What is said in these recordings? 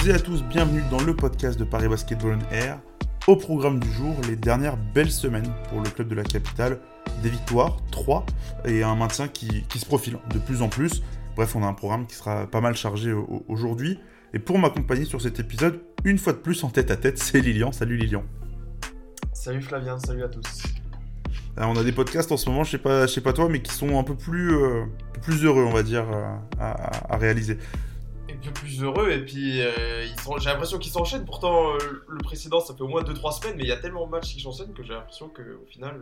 Toutes et à tous, bienvenue dans le podcast de Paris Basketball on Air. Au programme du jour, les dernières belles semaines pour le club de la capitale. Des victoires, 3, et un maintien qui, se profile de plus en plus. Bref, on a un programme qui sera pas mal chargé aujourd'hui. Et pour m'accompagner sur cet épisode, une fois de plus en tête à tête, c'est Lilian. Salut Lilian. Salut Flavien, salut à tous. on a des podcasts en ce moment, je sais pas, je sais pas toi, mais qui sont un peu plus, euh, plus heureux, on va dire, euh, à, réaliser. Plus heureux, et puis euh, j'ai l'impression qu'ils s'enchaînent. Pourtant, le précédent, ça fait au moins 2-3 semaines, mais il y a tellement de matchs qui s'enchaînent que j'ai l'impression qu'au final,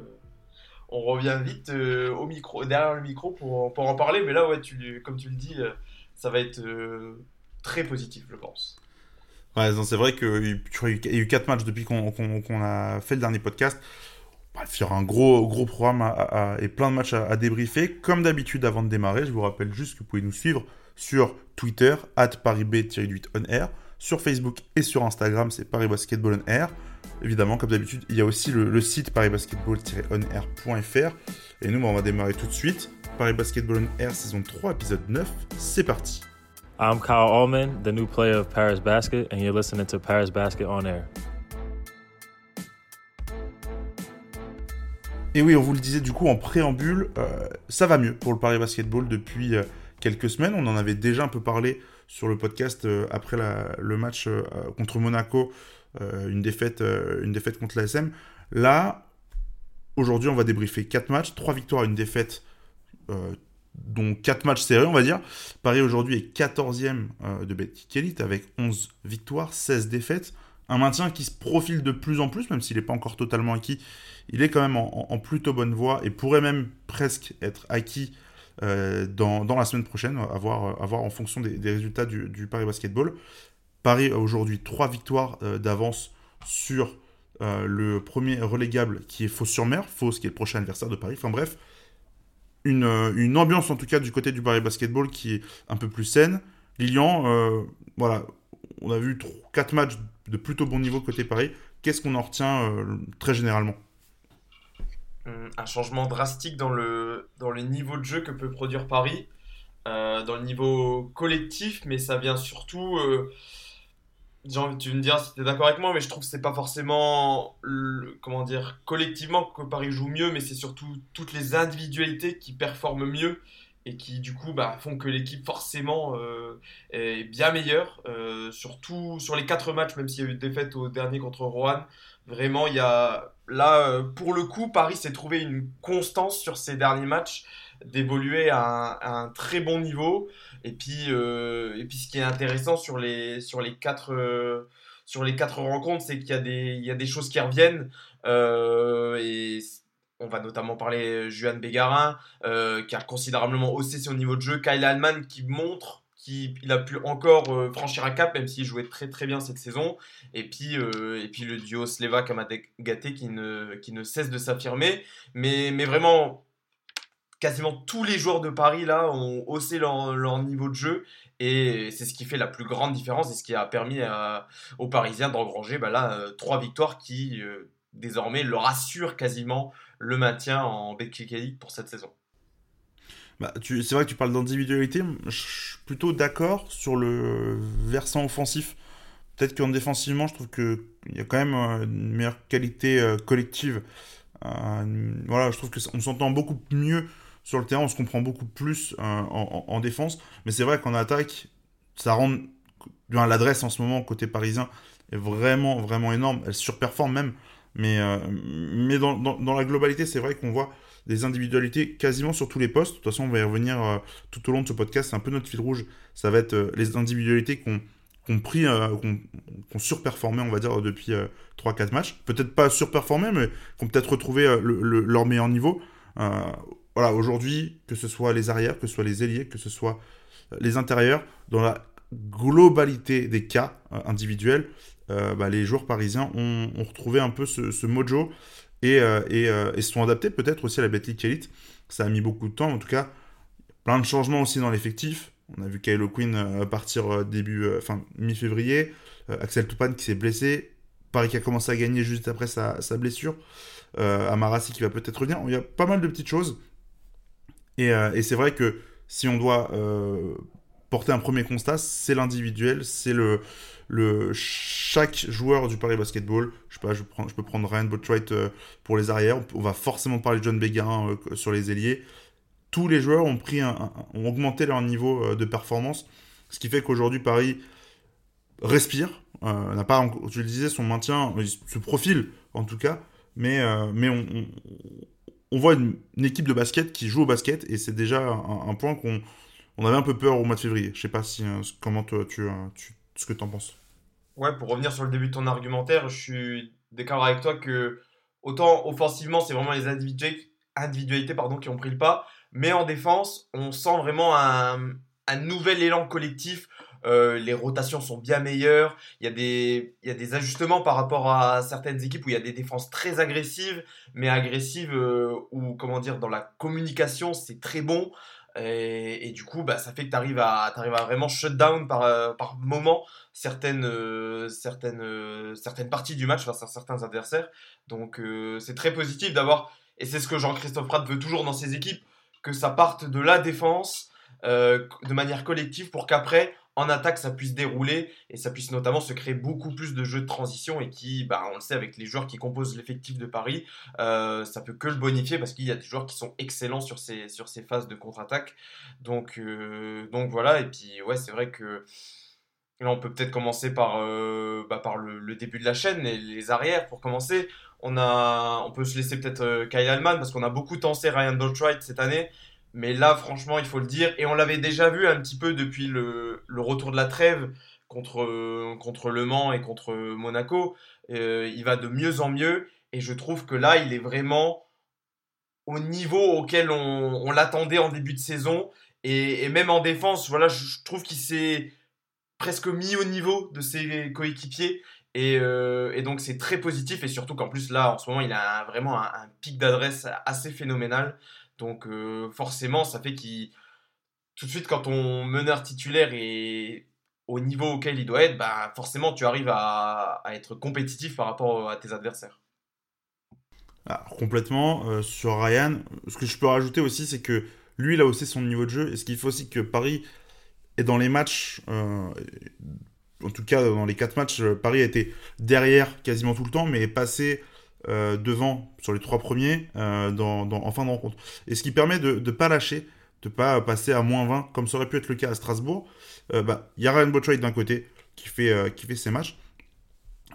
on revient vite au micro, derrière le micro pour, en parler. Mais là, ouais, tu, comme tu le dis, ça va être très positif, je pense. Ouais, c'est vrai qu'il y a eu 4 matchs depuis qu'on a fait le dernier podcast. Bref, il y aura un gros, gros programme et plein de matchs à, débriefer. Comme d'habitude, avant de démarrer, je vous rappelle juste que vous pouvez nous suivre sur Twitter, at ParisB-8OnAir, sur Facebook et sur Instagram, c'est Paris Basketball on Air. Évidemment, comme d'habitude, il y a aussi le, site parisbasketball-onair.fr. Et nous, on va démarrer tout de suite. Paris Basketball on Air, saison 3, épisode 9. C'est parti. I'm Kyle Allman, the new player of Paris Basket, and you're listening to Paris Basket on Air. Et oui, on vous le disait du coup en préambule, euh, ça va mieux pour le Paris Basketball depuis euh, quelques semaines. On en avait déjà un peu parlé sur le podcast euh, après le match contre Monaco, une, défaite, une défaite contre l'ASM. Là, aujourd'hui, on va débriefer 4 matchs, 3 victoires, une défaite dont 4 matchs serrés, on va dire. Paris aujourd'hui est 14e euh, de Betclic Elite avec 11 victoires, 16 défaites. Un maintien qui se profile de plus en plus, même s'il n'est pas encore totalement acquis. Il est quand même en, plutôt bonne voie et pourrait même presque être acquis euh, dans, la semaine prochaine, à voir, en fonction des, résultats du, Paris Basketball. Paris a aujourd'hui 3 victoires euh, d'avance sur le premier relégable qui est Faux-sur-Mer, Faux qui est le prochain adversaire de Paris. Enfin bref, euh, une, ambiance en tout cas du côté du Paris Basketball qui est un peu plus saine. Lilian, euh, voilà, on a vu 4 matchs de plutôt bon niveau côté Paris. Qu'est-ce qu'on en retient euh, très généralement? Un changement drastique dans le, niveau de jeu que peut produire Paris, dans le niveau collectif, mais ça vient surtout tu me dire si tu es d'accord avec moi, mais je trouve que c'est pas forcément, comment dire, collectivement que Paris joue mieux, mais c'est surtout toutes les individualités qui performent mieux et qui du coup bah, font que l'équipe forcément euh, est bien meilleure. Euh, surtout sur les quatre matchs, même s'il y a eu une défaite au dernier contre Rohan, vraiment il y a là euh, pour le coup Paris s'est trouvé une constance sur ces derniers matchs d'évoluer à, un très bon niveau. Et puis, ce qui est intéressant sur les, quatre, rencontres, c'est qu'il y, a des, choses qui reviennent. Et on va notamment parler Juan Bégarin, qui a considérablement haussé son niveau de jeu. Kyle Allman qui montre qu'il a pu encore franchir un cap, même s'il jouait très très bien cette saison. Et puis, et puis le duo Sleva-Kamagaté qui ne, qui ne cesse de s'affirmer. Mais, mais vraiment, quasiment tous les joueurs de Paris là ont haussé leur, niveau de jeu et c'est ce qui fait la plus grande différence et ce qui a permis aux Parisiens d'engranger bah là euh, trois victoires qui euh, désormais leur assurent quasiment le maintien en Betclic Elite pour cette saison. Bah, c'est vrai que tu parles d'individualité, je suis plutôt d'accord sur le versant offensif. Peut-être qu'en défensivement, je trouve qu'il y a quand même euh, une meilleure qualité collective. voilà, je trouve qu'on s'entend beaucoup mieux sur le terrain, on se comprend beaucoup plus euh, en, défense. Mais c'est vrai qu'en attaque, ça rend. L'adresse en ce moment, côté parisien, est vraiment, vraiment énorme. Elle surperforme même. Mais, euh, mais dans, dans, la globalité, c'est vrai qu'on voit des individualités quasiment sur tous les postes. De toute façon, on va y revenir euh, tout au long de ce podcast. C'est un peu notre fil rouge. Ça va être les individualités qu'on qu'on pris, qu'on surperformé, on va dire, depuis 3-4 matchs. Peut-être pas surperformé, mais qu'on peut-être retrouvé leur meilleur niveau voilà, aujourd'hui, que ce soit les arrières, que ce soit les ailiers, que ce soit euh, les intérieurs, dans la globalité des cas euh, individuels, euh, bah, les joueurs parisiens ont, retrouvé un peu ce, mojo et, et, se sont adaptés peut-être aussi à la Betclic Elite. Ça a mis beaucoup de temps, en tout cas, plein de changements aussi dans l'effectif. On a vu Kylo Quinn partir début, enfin mi-février, Axel Toupane qui s'est blessé, Paris qui a commencé à gagner juste après sa, blessure, Amarasi qui va peut-être revenir. Il y a pas mal de petites choses. Euh, et, c'est vrai que si on doit euh, porter un premier constat, c'est l'individuel, c'est le, le chaque joueur du Paris Basketball. Je sais pas, je, peux prendre Ryan Botwright euh, pour les arrières. On va forcément parler de John Bégarin euh, sur les ailiers. Tous les joueurs ont pris ont augmenté leur niveau euh, de performance, ce qui fait qu'aujourd'hui Paris respire. n'a pas, tu le disais, son maintien, ce profil en tout cas, mais mais on, voit une, équipe de basket qui joue au basket et c'est déjà un, point qu'on on avait un peu peur au mois de février. Je sais pas si comment tu, tu ce que tu en penses. Ouais, pour revenir sur le début de ton argumentaire, je suis d'accord avec toi que autant offensivement, c'est vraiment les individualités pardon, qui ont pris le pas, mais en défense, on sent vraiment un, nouvel élan collectif. Euh, les rotations sont bien meilleures. Il y, a des, ajustements par rapport à certaines équipes où il y a des défenses très agressives, mais agressives euh, ou comment dire dans la communication c'est très bon. Et, du coup, bah, ça fait que tu arrives à, à vraiment shut down par, euh, par moment certaines, euh, certaines, euh, certaines parties du match face à certains adversaires. Donc c'est très positif d'avoir, et c'est ce que Jean-Christophe Pratt veut toujours dans ses équipes, que ça parte de la défense de manière collective pour qu'après, en attaque, ça puisse dérouler et ça puisse notamment se créer beaucoup plus de jeux de transition et qui, bah, on le sait, avec les joueurs qui composent l'effectif de Paris, euh, ça peut que le bonifier parce qu'il y a des joueurs qui sont excellents sur ces, sur ces phases de contre-attaque. Donc, euh, donc voilà, et puis ouais, c'est vrai que là, on peut peut-être commencer par, euh, bah, par le, début de la chaîne et les arrières pour commencer. On, a, on peut se laisser peut-être Kyle Allman parce qu'on a beaucoup tensé Ryan Doltright cette année. Mais là, franchement, il faut le dire, et on l'avait déjà vu un petit peu depuis le, retour de la trêve contre, contre Le Mans et contre Monaco. Euh, il va de mieux en mieux, et je trouve que là, il est vraiment au niveau auquel on, l'attendait en début de saison. Et, même en défense, voilà, je, trouve qu'il s'est presque mis au niveau de ses coéquipiers. Et, euh, donc c'est très positif et surtout qu'en plus là en ce moment il a vraiment un pic d'adresse assez phénoménal. Donc euh, forcément, ça fait qu'il tout de suite quand ton meneur titulaire est au niveau auquel il doit être, bah, forcément tu arrives à, être compétitif par rapport à tes adversaires. Ah, complètement. Euh, sur Ryan, ce que je peux rajouter aussi, c'est que lui, il a haussé son niveau de jeu. Et ce qu'il faut aussi que Paris est dans les matchs, euh, en tout cas dans les quatre matchs, Paris a été derrière quasiment tout le temps, mais est passé euh, devant sur les trois premiers euh, en fin de rencontre. Et ce qui permet de ne pas lâcher, de pas passer à moins 20, comme ça aurait pu être le cas à Strasbourg. Euh, bah, il y a Ryan d'un côté qui fait, qui fait ses matchs.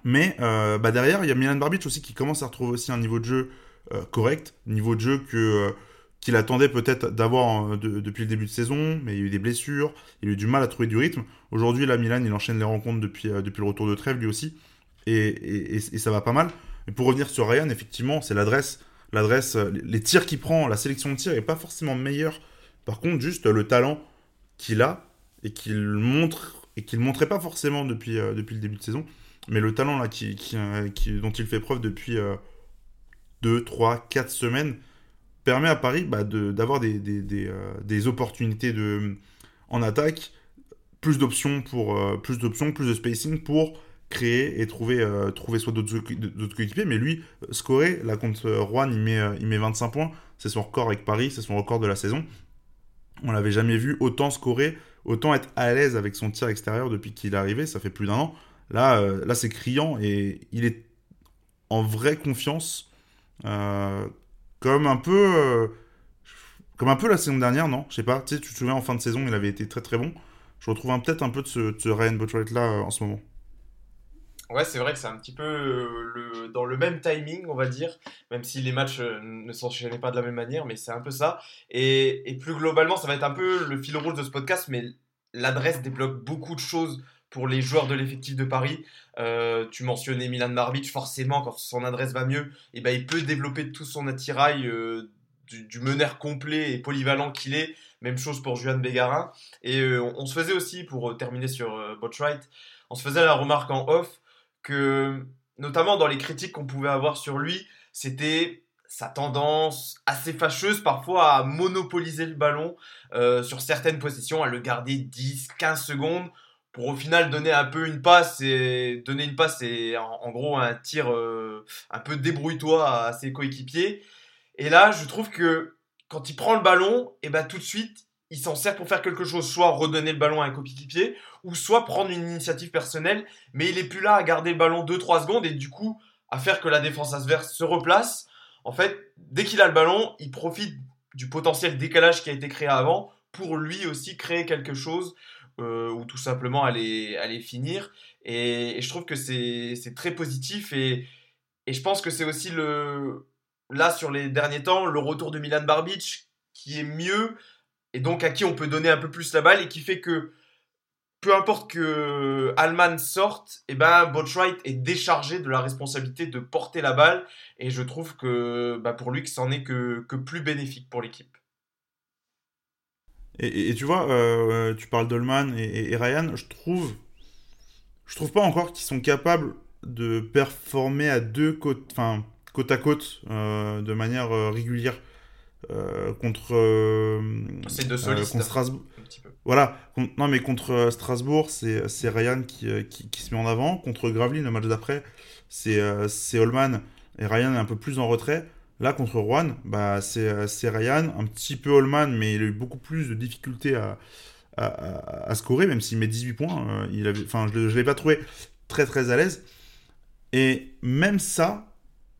Mais bah, derrière, il y a Milan Barbic aussi qui commence à retrouver aussi un niveau de jeu correct, niveau de jeu que qu'il attendait peut-être d'avoir depuis le début de saison, mais il y a eu des blessures, il a eu du mal à trouver du rythme. Aujourd'hui, là, Milan, il enchaîne les rencontres depuis, depuis le retour de trêve, lui aussi, et, et ça va pas mal. Mais pour revenir sur Ryan, effectivement, c'est l'adresse. L'adresse, euh, les tirs qu'il prend, la sélection de tirs n'est pas forcément meilleure. Par contre, juste le talent qu'il a et qu'il montre et qu'il montrait pas forcément depuis, euh, depuis le début de saison, mais le talent là qui, euh, dont il fait preuve depuis 2, 3, 4 semaines permet à Paris bah, d'avoir des, des, opportunités de, en attaque, plus d'options pour plus d'options, plus de spacing pour créer et trouver, euh, trouver soit d'autres coéquipiers. Mais lui, scorer, là contre Rouen, il met, euh, il met 25 points. C'est son record avec Paris, c'est son record de la saison. On l'avait jamais vu autant scorer, autant être à l'aise avec son tir extérieur depuis qu'il est arrivé. Ça fait plus d'un an. Là, euh, là c'est criant et il est en vraie confiance. comme un peu. comme un peu la saison dernière, non? Je sais pas. Tu tu te souviens, en fin de saison, il avait été très très bon. Je retrouve peut-être un peu de ce, Ryan Botchwright là en ce moment. Ouais, c'est vrai que c'est un petit peu euh, le, dans le même timing, on va dire, même si les matchs euh, ne s'enchaînaient pas de la même manière, mais c'est un peu ça. Et, et, plus globalement, ça va être un peu le fil rouge de ce podcast, mais l'adresse débloque beaucoup de choses pour les joueurs de l'effectif de Paris. Euh, tu mentionnais Milan Marbic, forcément, quand son adresse va mieux, et eh ben, il peut développer tout son attirail du, meneur complet et polyvalent qu'il est. Même chose pour Juan Bégarin. Et on, se faisait aussi, pour terminer sur Botchright, on se faisait la remarque en off que, notamment dans les critiques qu'on pouvait avoir sur lui, c'était sa tendance assez fâcheuse parfois à monopoliser le ballon euh, sur certaines positions, à le garder 10, 15 secondes pour au final donner un peu une passe et donner une passe et en, gros un tir euh, un peu débrouille-toi à ses coéquipiers. Et là, je trouve que quand il prend le ballon, et eh ben tout de suite, il s'en sert pour faire quelque chose, soit redonner le ballon à un coéquipier, ou soit prendre une initiative personnelle, mais il est plus là à garder le ballon 2-3 secondes et du coup à faire que la défense adverse se replace. En fait, dès qu'il a le ballon, il profite du potentiel décalage qui a été créé avant pour lui aussi créer quelque chose euh, ou tout simplement aller, aller finir. Et, je trouve que c'est très positif et, et je pense que c'est aussi le, là sur les derniers temps le retour de Milan Barbic qui est mieux et donc à qui on peut donner un peu plus la balle et qui fait que peu importe que Alman sorte, et eh ben est déchargé de la responsabilité de porter la balle et je trouve que bah, pour lui que c'en est que, que plus bénéfique pour l'équipe. Et, tu vois, euh, tu parles d'Olman et, Ryan, je trouve, je trouve pas encore qu'ils sont capables de performer à deux côtes, enfin côte à côte, euh, de manière euh, régulière. Euh, contre, euh, c'est de euh, contre Strasbourg. Voilà, non mais contre Strasbourg, c'est, Ryan qui, qui, qui, se met en avant. Contre Gravelines, le match d'après, c'est, Holman et Ryan est un peu plus en retrait. Là, contre Rouen, bah, c'est, Ryan, un petit peu Holman, mais il a eu beaucoup plus de difficultés à, à, à, scorer, même s'il met 18 points. il avait, je ne l'ai pas trouvé très très à l'aise. Et même ça,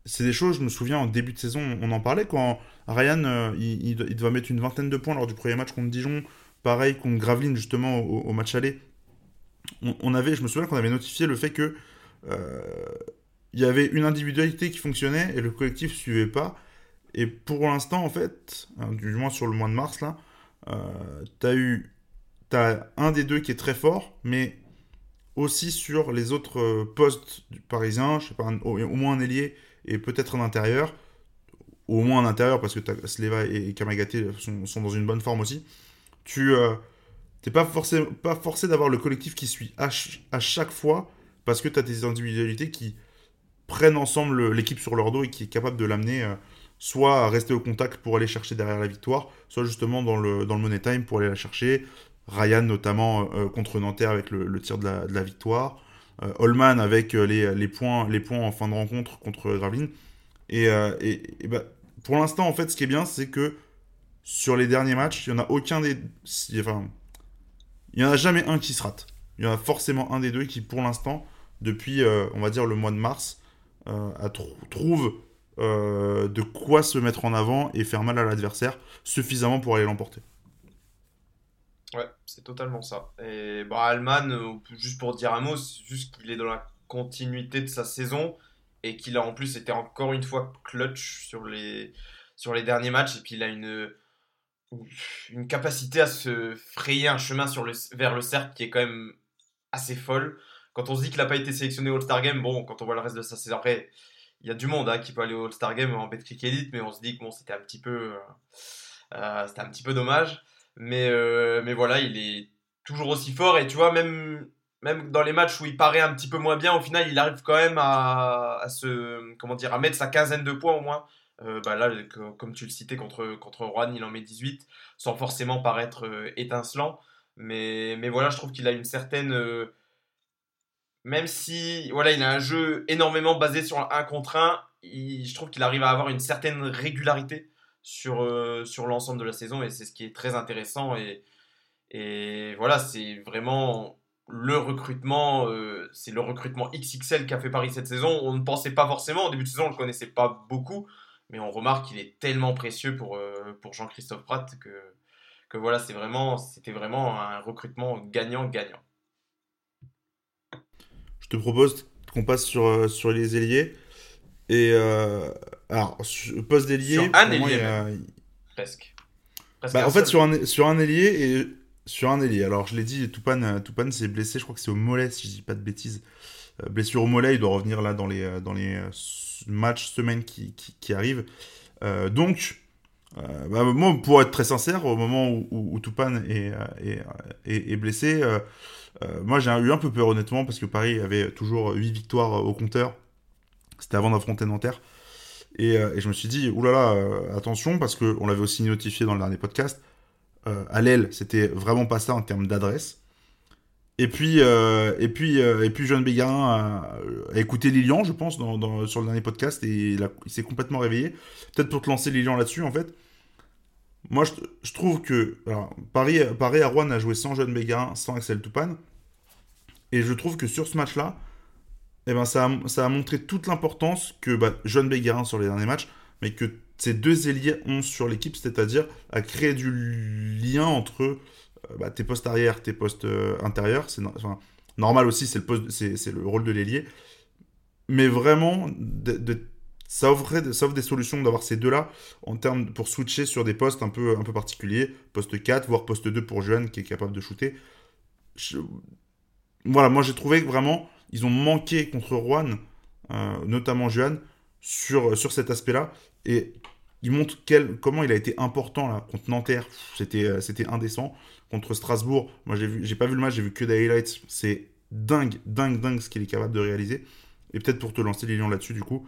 c'est des choses, je me souviens en début de saison, on en parlait quand Ryan, euh, il, il, mettre une vingtaine de points lors du premier match contre Dijon. Pareil contre Gravelines, justement, au, match aller. On, avait, je me souviens qu'on avait notifié le fait que euh, il y avait une individualité qui fonctionnait et le collectif suivait pas. Et pour l'instant, en fait, hein, du moins sur le mois de mars, là, euh, t'as eu as un des deux qui est très fort, mais aussi sur les autres euh, postes parisiens, je sais pas, au, moins un ailier et peut-être un intérieur, au moins en intérieur, parce que Sleva et Kamagaté sont, dans une bonne forme aussi, tu n'es euh, pas forcé, pas forcé d'avoir le collectif qui suit à, chaque fois, parce que tu as des individualités qui prennent ensemble l'équipe sur leur dos et qui est capable de l'amener euh, soit à rester au contact pour aller chercher derrière la victoire, soit justement dans le, dans le money time pour aller la chercher. Ryan notamment euh, contre Nanterre avec le, tir de la, victoire. Holman avec les, points, les points en fin de rencontre contre Graveline. Et, et, bah, pour l'instant, en fait, ce qui est bien, c'est que sur les derniers matchs, il n'y en a aucun des. Enfin, il n'y en a jamais un qui se rate. Il y en a forcément un des deux qui, pour l'instant, depuis, euh, on va dire, le mois de mars, euh, trouve euh, de quoi se mettre en avant et faire mal à l'adversaire suffisamment pour aller l'emporter. Ouais, c'est totalement ça. Et bah, Alman, juste pour dire un mot, c'est juste qu'il est dans la continuité de sa saison et qu'il a en plus été encore une fois clutch sur les, sur les derniers matchs. Et puis il a une, une capacité à se frayer un chemin sur le, vers le cercle qui est quand même assez folle. Quand on se dit qu'il n'a pas été sélectionné au All-Star Game, bon, quand on voit le reste de sa saison, après, il y a du monde hein, qui peut aller au All-Star Game en Betclic Elite, mais on se dit que bon, c'était un euh, euh, c'était un petit peu dommage. Mais, euh, mais voilà, il est toujours aussi fort. Et tu vois, même même dans les matchs où il paraît un petit peu moins bien, au final, il arrive quand même à, se, comment dire, à mettre sa quinzaine de points au moins. Euh, bah là, comme tu le citais contre, contre Rouen, il en met 18, sans forcément paraître euh, étincelant. Mais, mais voilà, je trouve qu'il a une certaine. Même si voilà, il a un jeu énormément basé sur un contre 1, je trouve qu'il arrive à avoir une certaine régularité sur, sur l'ensemble de la saison et c'est ce qui est très intéressant. Et, et voilà, c'est vraiment le recrutement, euh, c'est le recrutement XXL qu'a fait Paris cette saison. On ne pensait pas forcément, au début de saison, on ne le connaissait pas beaucoup, mais on remarque qu'il est tellement précieux pour, euh, pour Jean-Christophe Pratt que, que voilà, c'est vraiment, c'était vraiment un recrutement gagnant-gagnant. Je te propose qu'on passe sur, euh, sur les ailiers. Et alors, poste d'ailier. Sur un ailier, presque. Bah, en fait, sur un, sur un ailier, et sur un ailier. Alors, je l'ai dit, Toupane, Toupane s'est blessé, je crois que c'est au mollet, si je dis pas de bêtises. Euh, blessure au mollet, il doit revenir là dans les, euh, dans les euh, matchs, semaines qui, qui, arrivent. donc, bah, moi, pour être très sincère, au moment où, où, Toupane est, est, blessé, moi j'ai eu un peu peur honnêtement, parce que Paris avait toujours 8 victoires au compteur. C'était avant d'affronter Nanterre. Et, et, je me suis dit, oulala, attention, parce qu'on l'avait aussi notifié dans le dernier podcast, euh, à l'aile, c'était vraiment pas ça en termes d'adresse. Et puis, euh, et puis, euh, et puis, Bégarin a, écouté Lilian, je pense, sur le dernier podcast, et il, s'est complètement réveillé. Peut-être pour te lancer Lilian là-dessus, en fait. Moi, je, trouve que Paris, Paris à Rouen a joué sans Jeanne Bégarin, sans Axel Toupane. Et je trouve que sur ce match-là, eh ben, ça, a, montré toute l'importance que bah, Jeanne Bégarin sur les derniers matchs, mais que ces deux ailiers ont sur l'équipe, c'est-à-dire à créer du lien entre euh, bah, tes postes arrière, tes postes euh, intérieurs. C'est normal aussi, c'est le, le rôle de l'ailier. Mais vraiment, ça, offrait, offre des solutions d'avoir ces deux-là en termes pour switcher sur des postes un peu, un peu particuliers, poste 4, voire poste 2 pour Jeanne qui est capable de shooter. Voilà, moi j'ai trouvé que vraiment, ils ont manqué contre Rouen, euh, notamment Jeanne, sur, sur cet aspect-là. Et il montre quel, comment il a été important là, contre Nanterre. C'était, euh, c'était indécent. Contre Strasbourg, moi j'ai, pas vu le match, j'ai vu que des highlights. C'est dingue, dingue, dingue ce qu'il est capable de réaliser. Et peut-être pour te lancer Lilian là-dessus, du coup,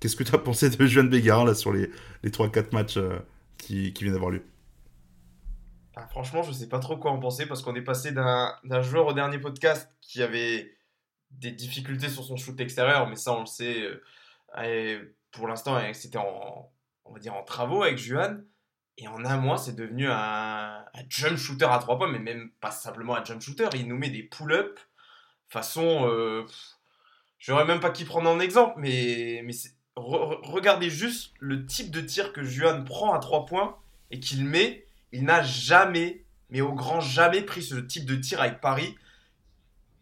qu'est-ce que tu as pensé de Jeanne Bégarin là, sur les, les 3-4 matchs euh, qui, qui viennent d'avoir lieu? Ah, Franchement, je sais pas trop quoi en penser parce qu'on est passé d'un joueur au dernier podcast qui avait des difficultés sur son shoot extérieur, mais ça on le sait. Euh, pour l'instant, c'était en, on va dire, en travaux avec Juan. Et en un mois, c'est devenu un, jump shooter à trois points, mais même pas simplement un jump shooter. Il nous met des pull-up façon. Euh, je n'aurais même pas qui prendre en exemple, mais, mais regardez juste le type de tir que Juan prend à trois points et qu'il met. Il n'a jamais, mais au grand jamais, pris ce type de tir avec Paris.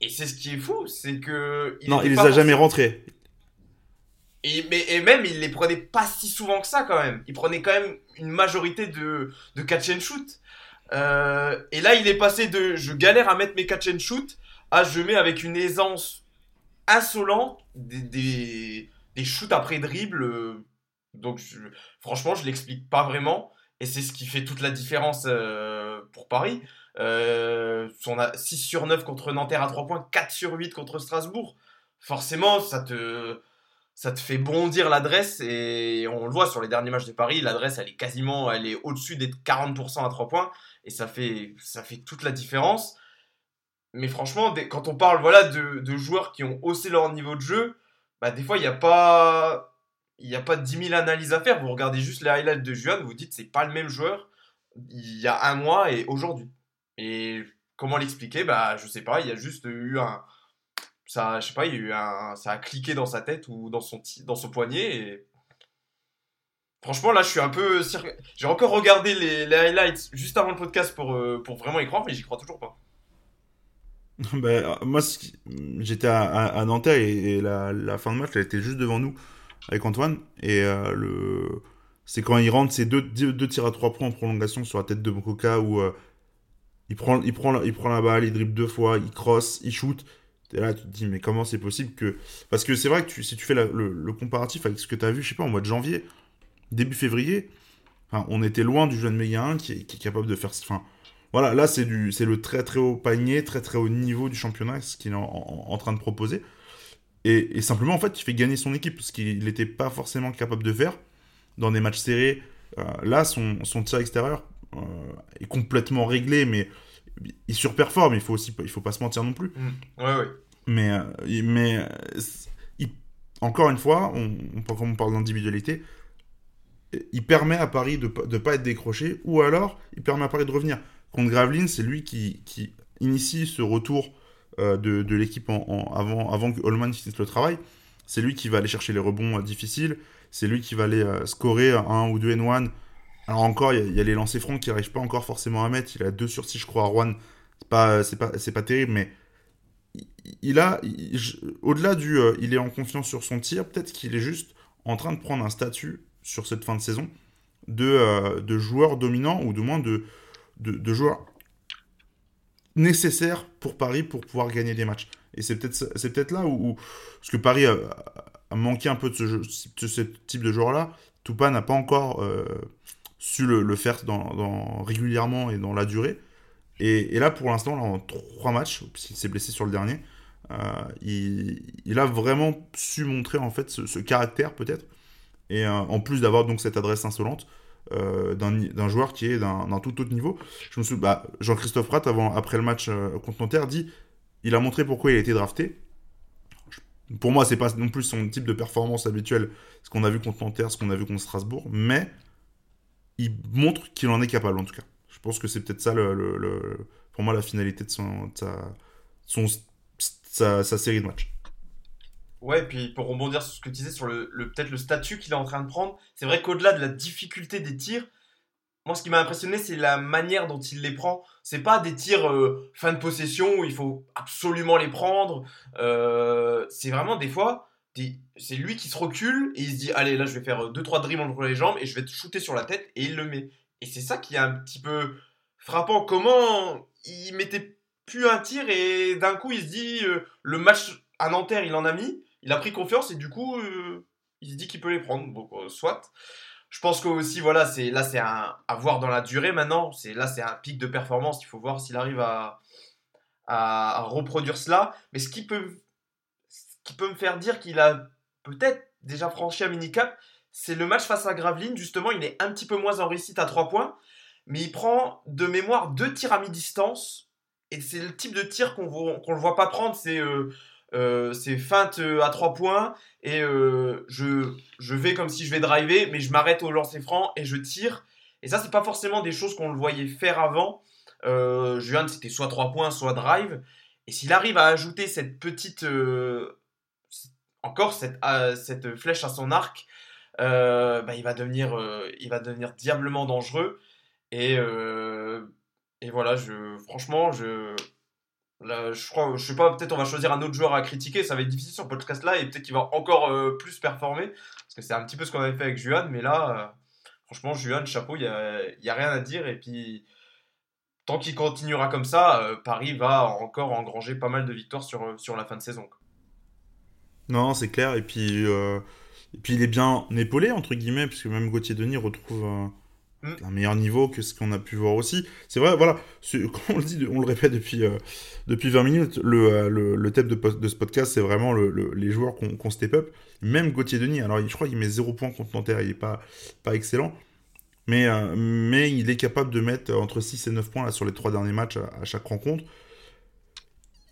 Et c'est ce qui est fou, c'est que. non, il les a jamais rentrés. Et, mais, et même, il les prenait pas si souvent que ça quand même. Il prenait quand même une majorité de, de catch and shoot. Euh, et là, il est passé de je galère à mettre mes catch and shoot à je mets avec une aisance insolente des, des, des shoots après dribble. donc, franchement, je l'explique pas vraiment. Et c'est ce qui fait toute la différence euh, pour Paris. Euh, a 6 sur 9 contre Nanterre à 3 points, 4 sur 8 contre Strasbourg. Forcément, ça te ça te fait bondir l'adresse et on le voit sur les derniers matchs de Paris, l'adresse elle est quasiment elle est au-dessus des 40% à 3 points et ça fait ça fait toute la différence. Mais franchement, quand on parle voilà de, joueurs qui ont haussé leur niveau de jeu, bah des fois il n'y a pas il a pas 10 000 analyses à faire. Vous regardez juste les highlights de Juan, vous dites c'est pas le même joueur il y a un mois et aujourd'hui. Et comment l'expliquer? Bah je sais pas, il y a juste eu un ça, je sais pas, il y a eu un, ça a cliqué dans sa tête ou dans son, dans son poignet. Et... Franchement, là, je suis un peu. J'ai encore regardé les, highlights juste avant le podcast pour, euh, pour vraiment y croire, mais j'y crois toujours pas. ben, moi, j'étais à, à, Nanterre et, la, fin de match, elle était juste devant nous avec Antoine. Et euh, le... c'est quand il rentre ses deux, deux, tirs à trois points en prolongation sur la tête de Mokoka où il, prend, il, prend, il prend la balle, il dribble deux fois, il cross, il shoot. Et là, tu te dis, mais comment c'est possible que. Parce que c'est vrai que si tu fais le, comparatif avec ce que tu as vu, je sais pas, en mois de janvier, début février, on était loin du jeune Méga qui, est, capable de faire. Enfin, voilà, là, c'est le très très haut panier, très très haut niveau du championnat, ce qu'il est en, train de proposer. Et, simplement, en fait, il fait gagner son équipe, ce qu'il n'était pas forcément capable de faire dans des matchs serrés. Euh, là, son, son tir extérieur est complètement réglé, mais il surperforme, il faut aussi il faut pas se mentir non plus. Mmh. Ouais, ouais. Mais, euh, mais euh, encore une fois, on, on, on parle d'individualité, il permet à Paris de ne pas être décroché, ou alors il permet à Paris de revenir. Contre Gravelines, c'est lui qui, qui, initie ce retour euh, de, de l'équipe en, avant, avant que Holman finisse le travail. C'est lui qui va aller chercher les rebonds difficiles, c'est lui qui va aller scorer un ou deux N1. Alors encore, il y, a les lancers francs qui n'arrivent pas encore forcément à mettre. Il a 2 sur 6, je crois, à Rouen. C'est pas, pas, pas terrible, mais il a, au-delà du, euh, il est en confiance sur son tir, peut-être qu'il est juste en train de prendre un statut sur cette fin de saison de, euh, joueur dominant ou du moins de, de, joueur nécessaire pour Paris pour pouvoir gagner des matchs. Et c'est peut-être là où, parce que Paris a, manqué un peu de ce, type de joueur-là. Toupa n'a pas encore euh, su le, faire dans, régulièrement et dans la durée. Et, là, pour l'instant, en trois matchs, puisqu'il s'est blessé sur le dernier, euh, il, a vraiment su montrer en fait ce, caractère peut-être. Et euh, en plus d'avoir donc cette adresse insolente, euh, d'un joueur qui est d'un tout autre niveau. Je me souviens, bah, Jean-Christophe Pratt, avant, après le match contre Nanterre, dit il a montré pourquoi il a été drafté. Pour moi, c'est pas non plus son type de performance habituelle, ce qu'on a vu contre Nanterre, ce qu'on a vu contre Strasbourg, mais il montre qu'il en est capable en tout cas. Je pense que c'est peut-être ça le, pour moi la finalité de, son, sa, série de matchs. Ouais, et puis pour rebondir sur ce que tu disais sur le, peut-être le statut qu'il est en train de prendre, c'est vrai qu'au-delà de la difficulté des tirs, moi ce qui m'a impressionné c'est la manière dont il les prend. C'est pas des tirs euh, fin de possession où il faut absolument les prendre. Euh, c'est vraiment des fois, c'est lui qui se recule et il se dit allez là je vais faire 2-3 dribbles entre les jambes et je vais te shooter sur la tête et il le met. Et c'est ça qui est un petit peu frappant. Comment il mettait plus un tir et d'un coup il se dit euh, le match à Nanterre il en a mis, il a pris confiance et du coup euh, il se dit qu'il peut les prendre. Euh, soit. Je pense que aussi voilà c'est là c'est à voir dans la durée maintenant. C'est là c'est un pic de performance. Il faut voir s'il arrive à, à, reproduire cela. Mais ce qui peut qui peut me faire dire qu'il a peut-être déjà franchi un mini-cap, c'est le match face à Gravelines. Justement, il est un petit peu moins en réussite à 3 points, mais il prend de mémoire deux tirs à mi-distance. Et c'est le type de tir qu'on ne le voit pas prendre. C'est euh, euh feinte euh, à 3 points. Et je, je vais comme si je vais driver, mais je m'arrête au lancer franc et je tire. Et ça, c'est pas forcément des choses qu'on le voyait faire avant. Juan, c'était soit 3 points, soit drive. Et s'il arrive à ajouter cette petite. Encore cette, cette flèche à son arc, euh, bah, il, va devenir, euh, il va devenir diablement dangereux. Et, euh, voilà, franchement, je, Là, je sais pas, peut-être on va choisir un autre joueur à critiquer, ça va être difficile sur le podcast là, et peut-être qu'il va encore plus performer, parce que c'est un petit peu ce qu'on avait fait avec Juan, mais là, franchement, Juan, chapeau, il n'y a, y a, rien à dire, et puis tant qu'il continuera comme ça, Paris va encore engranger pas mal de victoires sur la fin de saison. Non, c'est clair, et puis et puis il est bien épaulé, entre guillemets, puisque même Gauthier Denis retrouve mm. un meilleur niveau que ce qu'on a pu voir aussi. C'est vrai, voilà, on le dit, on le répète depuis, euh, depuis 20 minutes, le, euh, le, le, thème de, de, ce podcast, c'est vraiment le, les joueurs qu'on step up. Même Gauthier Denis, alors je crois qu'il met 0 points contre Nanterre, il n'est pas, pas excellent. Mais, euh, mais il est capable de mettre entre 6 et 9 points là, sur les trois derniers matchs à, à chaque rencontre.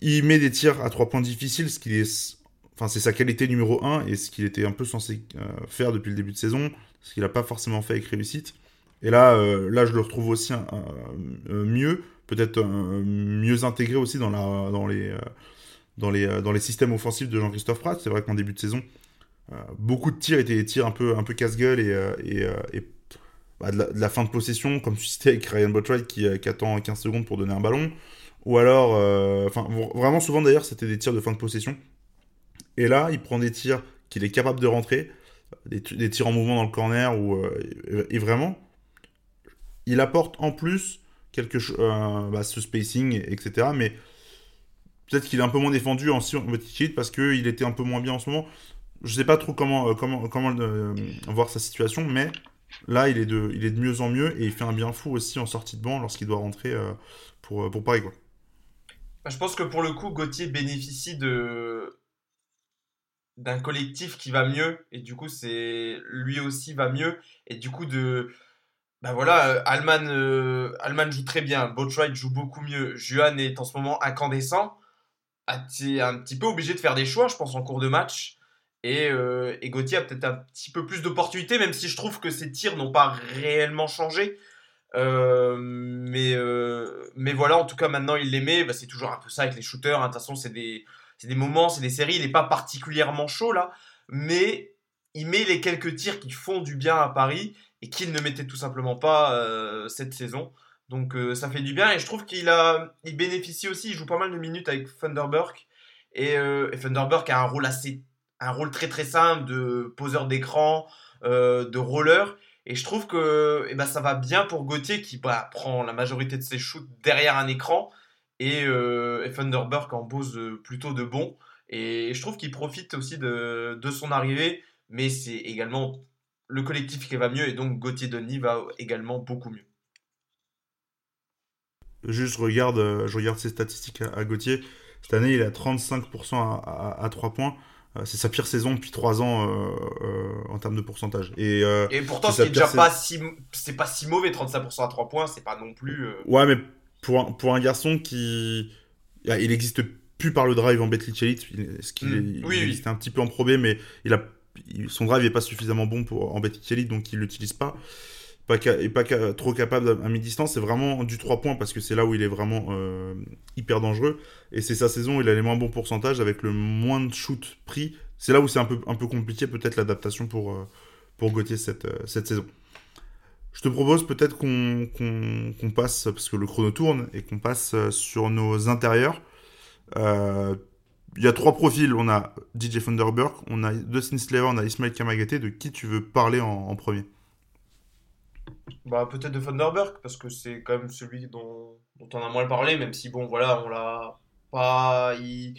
Il met des tirs à 3 points difficiles, ce qui est Enfin, c'est sa qualité numéro 1 et ce qu'il était un peu censé euh, faire depuis le début de saison, ce qu'il n'a pas forcément fait avec réussite. Et là, euh, là je le retrouve aussi euh, mieux, peut-être mieux intégré aussi dans, la, dans, les, dans, les, dans les systèmes offensifs de Jean-Christophe Pratt. C'est vrai qu'en début de saison, beaucoup de tirs étaient des tirs un peu, un peu casse-gueule et, bah, de, la, fin de possession, comme tu avec Ryan Botwright qui, qui, attend 15 secondes pour donner un ballon. Ou alors, vraiment souvent d'ailleurs, c'était des tirs de fin de possession et là, il prend des tirs qu'il est capable de rentrer, des, tirs en mouvement dans le corner, euh, et vraiment, il apporte en plus euh, bah, ce spacing, etc. Mais peut-être qu'il est un peu moins défendu en cheat parce qu'il était un peu moins bien en ce moment. Je sais pas trop comment, euh, voir sa situation, mais là, il est, de, mieux en mieux et il fait un bien fou aussi en sortie de banc lorsqu'il doit rentrer pour, pour Paris. Bah, je pense que pour le coup, Gauthier bénéficie de, d'un collectif qui va mieux et du coup c'est lui aussi va mieux et du coup de ben voilà euh, Alman euh, Alman joue très bien Botwright joue beaucoup mieux Juan est en ce moment incandescent. Es un petit peu obligé de faire des choix je pense en cours de match et, euh, et Gauthier a peut-être un petit peu plus d'opportunités même si je trouve que ses tirs n'ont pas réellement changé. Mais mais voilà en tout cas maintenant il les met. Bah, c'est toujours un peu ça avec les shooters hein. de toute façon c'est des c'est des moments, c'est des séries, il n'est pas particulièrement chaud là, mais il met les quelques tirs qui font du bien à Paris et qu'il ne mettait tout simplement pas euh, cette saison. Donc euh, ça fait du bien et je trouve qu'il a, il bénéficie aussi, il joue pas mal de minutes avec Thunderberg et, euh, a un rôle assez, un rôle très très simple de poseur d'écran, euh, de roller. Et je trouve que eh ben, ça va bien pour Gauthier qui bah, prend la majorité de ses shoots derrière un écran et, euh, Thunderberg en pose plutôt de bon. Et je trouve qu'il profite aussi de, de, son arrivée, mais c'est également le collectif qui va mieux et donc Gauthier Denis va également beaucoup mieux. Juste, regarde, euh, je regarde ses statistiques à, Gauthier. Cette année, il à 35% à, à, 3 points. Euh, c'est sa pire saison depuis 3 ans euh, en termes de pourcentage. Et, et pourtant, c'est déjà pas si, c'est pas si mauvais, 35% à 3 points, c'est pas non plus. Ouais, mais pour un, pour un garçon qui. Ah, il n'existe plus par le drive en Betclic Elite, ce qui mm. oui, un petit peu en probé, mais il a, son drive n'est pas suffisamment bon pour, en Betclic Elite, donc il l'utilise pas. pas, et pas trop capable à, mi-distance. C'est vraiment du 3 points parce que c'est là où il est vraiment euh, hyper dangereux. Et c'est sa saison où il a les moins bons pourcentages avec le moins de shoot pris. C'est là où c'est un peu, un peu compliqué peut-être l'adaptation pour, euh, pour Gauthier cette, euh, cette saison. Je te propose peut-être qu'on passe, parce que le chrono tourne, et qu'on passe sur nos intérieurs. Il y a trois profils. On a DJ Thunderberg, on a Dustin Slaver, on a Ismail Kamagaté. De qui tu veux parler en premier? Bah, peut-être de Thunderberg, parce que c'est quand même celui dont, dont, on a moins parlé, même si, bon, voilà, on l'a pas. Il,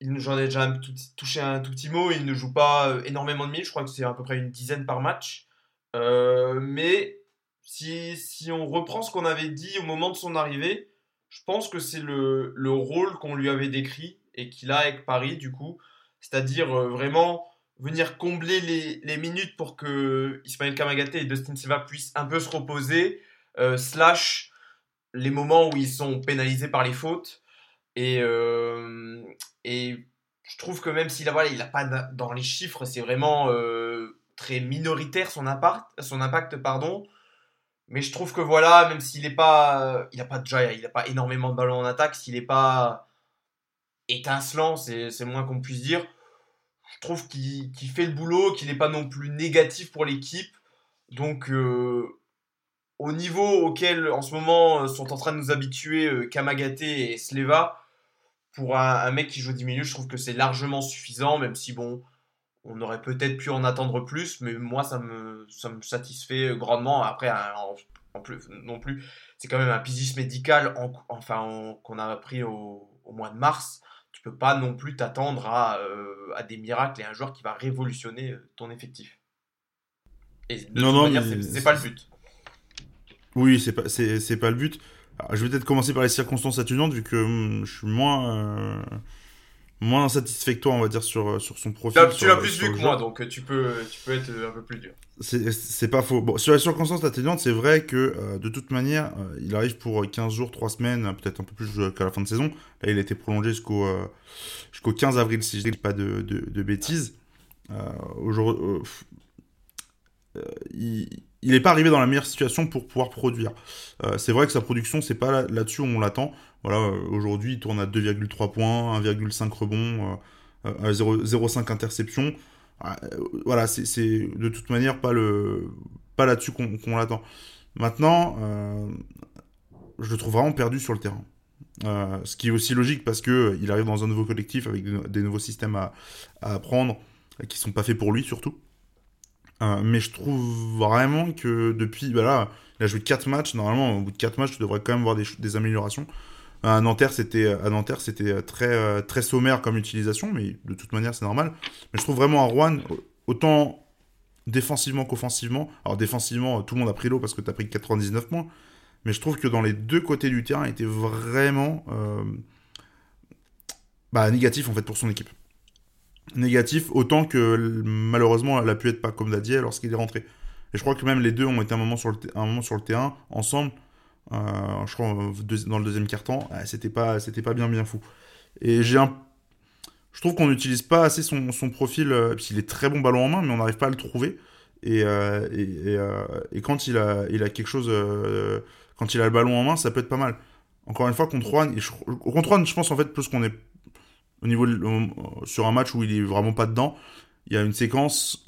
J'en ai déjà touché un tout petit mot, il ne joue pas euh, énormément de minutes, je crois que c'est à peu près une dizaine par match. Euh, mais si, si, on reprend ce qu'on avait dit au moment de son arrivée, je pense que c'est le, le, rôle qu'on lui avait décrit et qu'il a avec Paris, du coup. C'est-à-dire euh, vraiment venir combler les, minutes pour que Ismaël Kamagaté et Dustin Silva puissent un peu se reposer, euh, slash les moments où ils sont pénalisés par les fautes. Et, et je trouve que même s'il a, voilà, il a pas dans les chiffres, c'est vraiment très minoritaire son impact, son impact pardon. Mais je trouve que voilà, même s'il n'est pas, il a pas déjà, il a pas énormément de ballons en attaque, s'il n'est pas étincelant, c'est moins qu'on puisse dire je trouve qu'il fait le boulot, qu'il n'est pas non plus négatif pour l'équipe. Donc, euh, au niveau auquel en ce moment euh, sont en train de nous habituer euh, Kamagate et Sleva, pour un, mec qui joue 10 minutes, je trouve que c'est largement suffisant, même si bon, on aurait peut-être pu en attendre plus, mais moi ça me, ça me satisfait grandement. Après, en, plus, non plus, c'est quand même un pisis médical enfin, qu'on a pris au, au mois de mars peux pas non plus t'attendre à, euh, à, des miracles et un joueur qui va révolutionner euh, ton effectif. Et de non, non, c'est pas le but. Oui, c'est pas, c'est, pas le but. je vais peut-être commencer par les circonstances atténuantes, vu que hum, je suis moins, euh, moins toi, on va dire, sur, sur son profil. tu l'as plus vu que moi, donc tu peux, tu peux être un peu plus dur. C'est pas faux. Bon, sur les circonstances atténuantes, c'est vrai que euh, de toute manière, euh, il arrive pour 15 jours, 3 semaines, peut-être un peu plus qu'à la fin de saison. Là, il a été prolongé jusqu'au euh, jusqu'au 15 avril, si je dis pas de, de, de bêtises. Aujourd'hui, il n'est pas arrivé dans la meilleure situation pour pouvoir produire. c'est vrai que sa production, c'est pas là-dessus où on l'attend. Voilà, aujourd'hui, il tourne à 2,3 points, 1,5 rebonds, 0,5 interceptions. Euh, voilà, c'est de toute manière pas, pas là-dessus qu'on l'attend. Maintenant, euh, je le trouve vraiment perdu sur le terrain. Euh, ce qui est aussi logique parce que il arrive dans un nouveau collectif avec des, nouveaux systèmes à, apprendre qui sont pas faits pour lui surtout. mais je trouve vraiment que depuis, bah là, il a joué 4 matchs. Normalement, au bout de 4 matchs, tu devrais quand même voir des, des améliorations. À Nanterre, c'était Nanterre, c'était très sommaire comme utilisation, mais de toute manière, c'est normal. Mais je trouve vraiment à Rouen autant défensivement qu'offensivement. Alors défensivement, tout le monde a pris l'eau parce que tu as pris 99 points, mais je trouve que dans les deux côtés du terrain, il était vraiment euh, bah, négatif pour son équipe. Négatif autant que malheureusement elle a pu être pas comme Dadier lorsqu'il est rentré. Et je crois que même les deux ont été un moment sur le, un moment sur le terrain ensemble euh, je crois dans le deuxième quart-temps, c'était pas, c'était pas bien bien fou. Et j'ai un, je trouve qu'on n'utilise pas assez son, son profil. Euh, il est très bon ballon en main, mais on n'arrive pas à le trouver. Et, euh, et, et, quand il a, il a quelque chose, quand il a le ballon en main, ça peut être pas mal. Encore une fois, contre Juan, je, contre Juan, je pense en fait plus qu'on est au niveau sur un match où il est vraiment pas dedans. Il y a une séquence,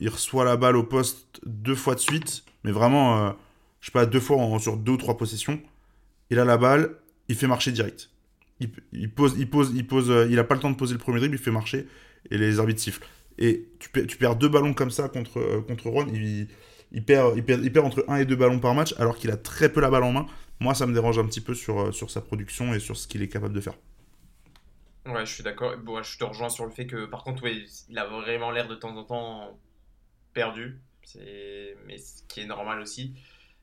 il reçoit la balle au poste deux fois de suite, mais vraiment je sais pas, deux fois sur deux ou trois possessions. Il a la balle, il fait marcher direct. Il, pose, il pose, il pose, euh, il a pas le temps de poser le premier dribble, il fait marcher et les arbitres sifflent. Et tu, perds deux ballons comme ça contre, euh, contre Ron, il, il, perd, il, perd, il perd entre un et deux ballons par match alors qu'il a très peu la balle en main. Moi, ça me dérange un petit peu sur, euh, sur sa production et sur ce qu'il est capable de faire. Ouais, je suis d'accord. Bon, je te rejoins sur le fait que, par contre, ouais, il a vraiment l'air de temps en temps perdu. Mais ce qui est normal aussi.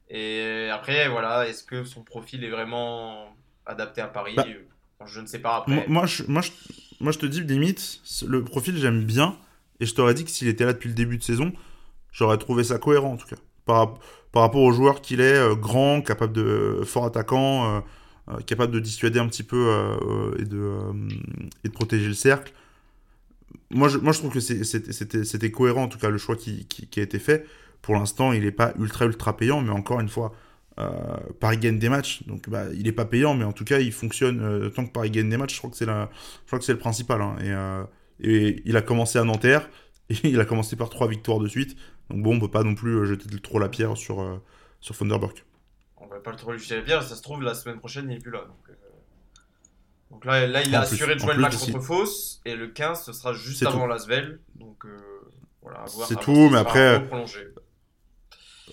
Et après, voilà, est-ce que son profil est vraiment adapté à Paris? Bah, Je ne sais pas après. Moi, je, moi, je, moi, je te dis, limite, le profil, j'aime bien. Et je t'aurais dit que s'il était là depuis le début de saison, j'aurais trouvé ça cohérent en tout cas. Par, par rapport au joueur qu'il est, euh, grand, capable de. fort attaquant, euh, euh, capable de dissuader un petit peu et, de, et de protéger le cercle. Moi je, moi, je trouve que c'était cohérent en tout cas le choix qui, qui, qui a été fait. Pour l'instant, il n'est pas ultra ultra payant, mais encore une fois, euh, Paris gagne des matchs, donc bah, il n'est pas payant, mais en tout cas, il fonctionne euh, tant que Paris gagne des matchs. Je crois que c'est la, je crois que c'est le principal. Hein. et, euh, et, il a commencé à Nanterre, et il a commencé par trois victoires de suite. Donc bon, on peut pas non plus jeter trop la pierre sur sur Thunderberg. On va pas trop lui jeter la pierre. Ça se trouve la semaine prochaine, il est plus là. Donc, donc là, là, il a assuré de jouer le match contre et le 15, ce sera juste avant Lasvel. Donc voilà, C'est tout, mais après.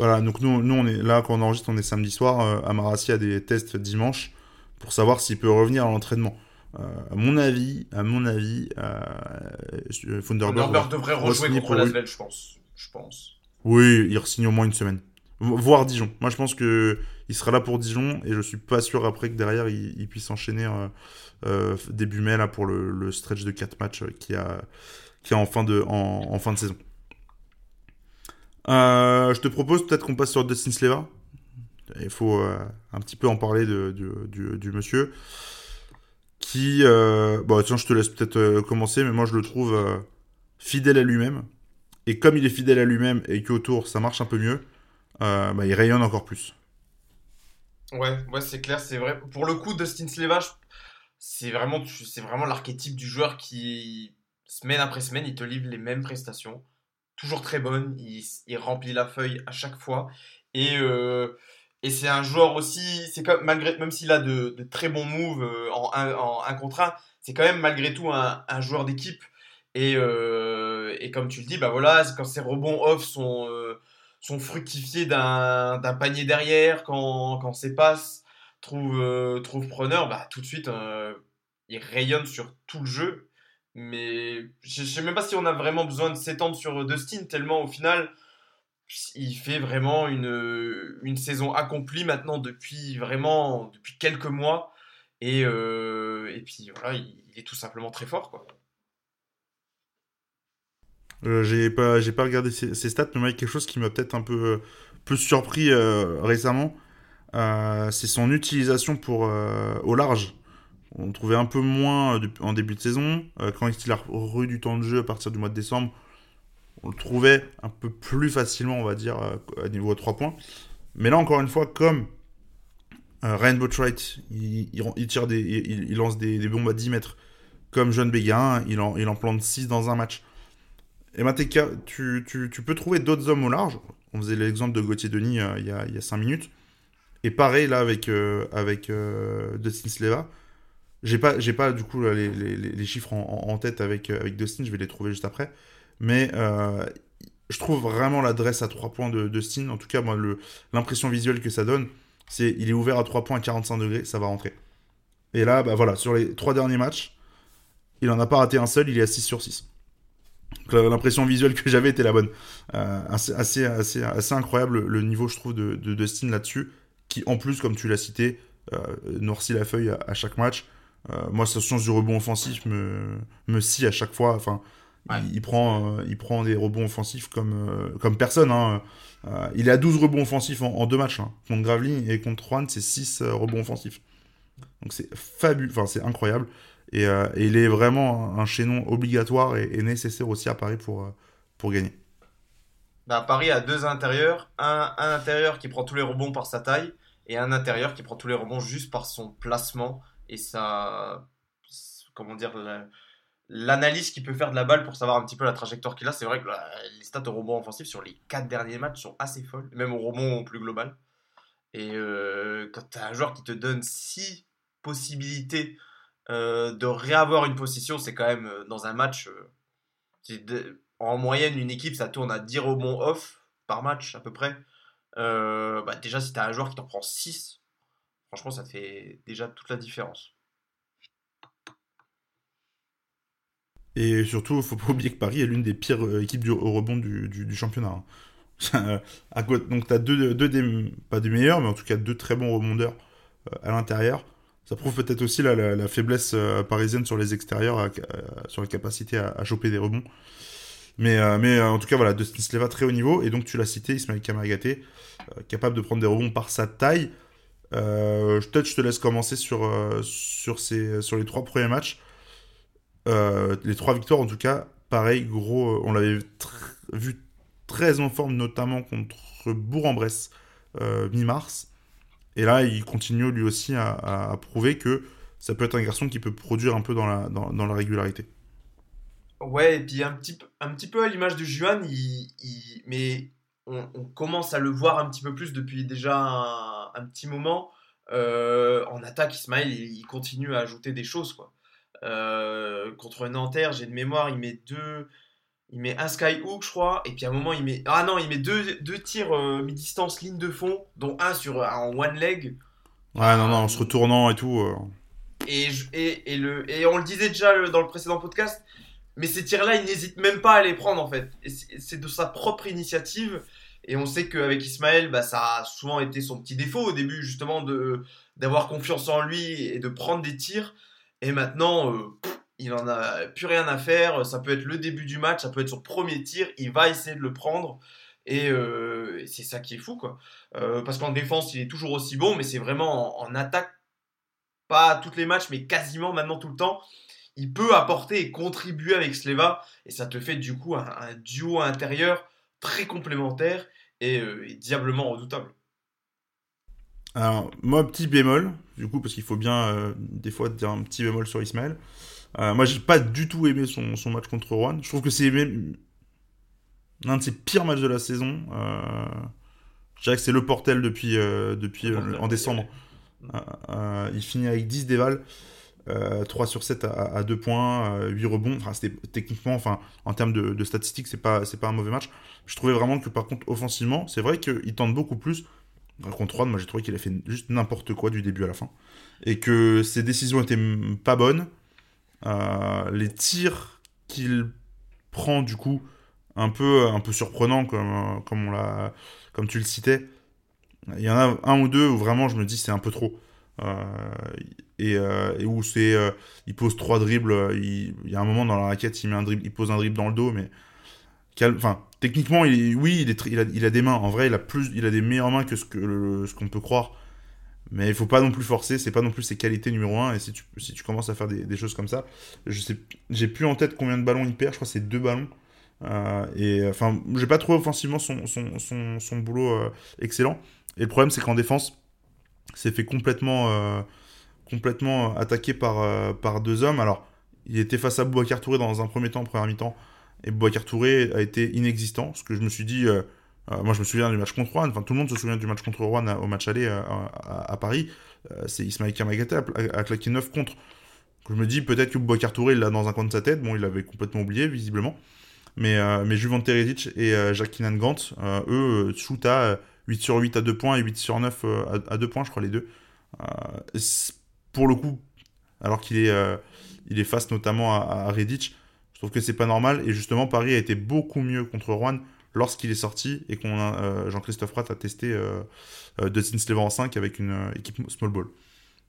Voilà, donc nous, nous on est là quand on enregistre, on est samedi soir. Euh, Amarassi a des tests dimanche pour savoir s'il peut revenir à l'entraînement. Euh, à mon avis, à mon avis, euh, Funderberg devrait rejouer contre Lasvel, je pense. Je pense. Oui, il re-signe au moins une semaine. Voire Dijon. Moi, je pense que il sera là pour Dijon et je suis pas sûr après que derrière il, puisse enchaîner euh, début mai là pour le, le, stretch de 4 matchs qui a qui est en fin de en, en fin de saison. Euh, je te propose peut-être qu'on passe sur Dustin Sleva. Il faut euh, un petit peu en parler du, monsieur. Qui. Euh, bon, tiens, je te laisse peut-être commencer, mais moi je le trouve fidèle à lui-même. Et comme il est fidèle à lui-même et qu'autour ça marche un peu mieux, bah, il rayonne encore plus. Ouais, ouais c'est clair, c'est vrai. Pour le coup, Dustin Sleva, c'est vraiment, c'est vraiment l'archétype du joueur qui, semaine après semaine, il te livre les mêmes prestations toujours très bonne. Il, remplit la feuille à chaque fois. Et, euh, et c'est un joueur aussi, c'est comme, malgré, même s'il a de, très bons moves euh, en 1 en contre 1, c'est quand même malgré tout un, joueur d'équipe. Et, euh, et, comme tu le dis, bah voilà, quand ses rebonds off sont, sont fructifiés d'un panier derrière, quand, quand ses passes trouvent, trouvent preneur, bah tout de suite, il rayonne sur tout le jeu. Mais je sais même pas si on a vraiment besoin de s'étendre sur Dustin, tellement au final, il fait vraiment une, une saison accomplie maintenant depuis vraiment depuis quelques mois. Et, euh, et puis voilà, il, est tout simplement très fort. quoi. Euh, j'ai pas, j'ai pas regardé ses, stats, mais il y a quelque chose qui m'a peut-être un peu surpris euh, récemment. c'est son utilisation pour au large on trouvait un peu moins euh, en début de saison. Euh, quand il a eu du temps de jeu à partir du mois de décembre, on le trouvait un peu plus facilement, on va dire, euh, à niveau 3 points. Mais là, encore une fois, comme Rainbow Trite, il, tire des, il, lance des, bombes à 10 mètres, comme John Béguin, il en, il en plante 6 dans un match. Et Mateka, tu, tu, tu, peux trouver d'autres hommes au large. On faisait l'exemple de Gauthier Denis il, y a, il y a 5 minutes. Et pareil là avec, avec Dustin Sleva j'ai pas, j'ai pas du coup les, les, les chiffres en, tête avec, avec Dustin, je vais les trouver juste après. Mais euh, je trouve vraiment l'adresse à 3 points de Dustin. En tout cas, moi, l'impression visuelle que ça donne, c'est il est ouvert à 3 points à 45 degrés, ça va rentrer. Et là, bah voilà, sur les 3 derniers matchs, il en a pas raté un seul, il est à 6 sur 6. L'impression visuelle que j'avais était la bonne. Euh, assez, assez, assez, assez, incroyable le niveau, je trouve, de, Dustin là-dessus, qui en plus, comme tu l'as cité, euh, noircit la feuille à chaque match. Euh, moi, sa science du rebond offensif me, me scie à chaque fois. Enfin, il, prend, euh, il prend des rebonds offensifs comme, euh, comme personne. Hein. il est à 12 rebonds offensifs en, deux matchs. Hein. Contre Gravely et contre Juan, c'est 6 rebonds offensifs. Donc c'est fabuleux, enfin c'est incroyable. Et, il est vraiment un chaînon obligatoire et, nécessaire aussi à Paris pour, pour gagner. Bah, Paris a deux intérieurs. Un, un intérieur qui prend tous les rebonds par sa taille et un intérieur qui prend tous les rebonds juste par son placement et ça, comment dire, l'analyse qu'il peut faire de la balle pour savoir un petit peu la trajectoire qu'il a. C'est vrai que les stats au rebond offensif sur les quatre derniers matchs sont assez folles, même au rebond plus global. Et euh, quand tu as un joueur qui te donne six possibilités euh, de réavoir une position, c'est quand même euh, dans un match. en moyenne, une équipe, ça tourne à 10 rebonds off par match à peu près. Bah, déjà, si tu as un joueur qui t'en prend 6 Franchement, ça fait déjà toute la différence. Et surtout, il ne faut pas oublier que Paris est l'une des pires euh, équipes du, au rebond du, championnat. Hein. Donc, tu as deux, pas des meilleurs, mais en tout cas deux très bons rebondeurs euh, à l'intérieur. Ça prouve peut-être aussi la, faiblesse euh, parisienne sur les extérieurs, sur la capacité à, choper des rebonds. Mais, mais en tout cas, voilà, Dustin Sleva très haut niveau. Et donc, tu l'as cité, Ismaël Kamagaté, capable de prendre des rebonds par sa taille. Euh, peut-être je te laisse commencer sur, euh, sur, ces, sur les trois premiers matchs. Euh, les trois victoires, en tout cas, pareil, gros, on l'avait vu très en forme, notamment contre Bourg-en-Bresse mi-mars. Et là, il continue lui aussi à, prouver que ça peut être un garçon qui peut produire un peu dans la, dans, la régularité. Ouais, et puis un petit, un petit peu à l'image de Juan, mais on, commence à le voir un petit peu plus depuis déjà petit moment. Euh, en attaque, Ismaël, il, continue à ajouter des choses. Quoi. Euh, contre Nanterre, j'ai de mémoire, il met deux, il met un skyhook, je crois, et puis à un moment, il met. Ah non, il met deux, deux tirs euh, mi-distance, ligne de fond, dont un sur, en one leg. Ouais, non, non, en se retournant et tout. Euh. Et, le, et on le disait déjà dans le précédent podcast, mais ces tirs-là, il n'hésite même pas à les prendre en fait. C'est de sa propre initiative. Et on sait qu'avec Ismaël, bah, ça a souvent été son petit défaut au début, justement, d'avoir confiance en lui et de prendre des tirs. Et maintenant, euh, il en a plus rien à faire. Ça peut être le début du match, ça peut être son premier tir. Il va essayer de le prendre. Et euh, c'est ça qui est fou, quoi. Euh, parce qu'en défense, il est toujours aussi bon, mais c'est vraiment en, attaque, pas toutes les matchs, mais quasiment maintenant tout le temps. Il peut apporter et contribuer avec Sleva, et ça te fait du coup un, duo intérieur très complémentaire et, diablement redoutable. Alors, moi, petit bémol, du coup, parce qu'il faut bien des fois dire un petit bémol sur Ismaël. Euh, moi, j'ai pas du tout aimé son, son, match contre Rouen. Je trouve que c'est même l'un de ses pires matchs de la saison. Euh, je dirais que c'est le portel depuis, euh, depuis en décembre. il finit avec 10 dévals. 3 sur 7 à, 2 points, 8 rebonds. Enfin, c'était techniquement, enfin, en termes de, statistiques, c'est pas, c'est pas un mauvais match. Je trouvais vraiment que par contre, offensivement, c'est vrai qu'il tente beaucoup plus. Contre Rouen, moi j'ai trouvé qu'il a fait juste n'importe quoi du début à la fin. Et que ses décisions étaient pas bonnes. Euh, les tirs qu'il prend du coup un peu un peu surprenant comme comme on l'a comme tu le citais il y en a un ou deux où vraiment je me dis c'est un peu trop euh, et, euh, et, où c'est il pose trois dribbles il, y a un moment dans la raquette il met un dribble il pose un dribble dans le dos mais enfin techniquement oui il, est, il, a, des mains en vrai il a plus il a des meilleures mains que ce que ce qu'on peut croire mais il faut pas non plus forcer, c'est pas non plus ses qualités numéro 1. Et si tu, si tu commences à faire des, choses comme ça, je sais, j'ai plus en tête combien de ballons il perd, je crois que c'est deux ballons. Euh, et enfin, j'ai pas trouvé offensivement son, son, son, boulot euh, excellent. Et le problème, c'est qu'en défense, c'est fait complètement, euh, complètement attaqué par, par deux hommes. Alors, il était face à Boubacar Touré dans un premier temps, en première mi-temps. Et Boubacar Touré a été inexistant. Ce que je me suis dit, euh, moi, je me souviens du match contre Rouen. Enfin, tout le monde se souvient du match contre Rouen au match aller euh, à, Paris. Euh, c'est Ismaël Kamagaté à, claquer 9 contre. Je me dis peut-être que Boubacar Touré l'a dans un coin de sa tête. Bon, il l'avait complètement oublié, visiblement. Mais, mais Juvan et Jacques Gant, eux, shoot à 8 sur 8 à 2 points et 8 sur 9 à, 2 points, je crois, les deux. Pour le coup, alors qu'il est, est face notamment à, à Redic, je trouve que c'est pas normal. Et justement, Paris a été beaucoup mieux contre Rouen lorsqu'il est sorti et qu'on euh, Jean-Christophe Pratt a testé euh, euh Slever en 5 avec une euh, équipe small ball.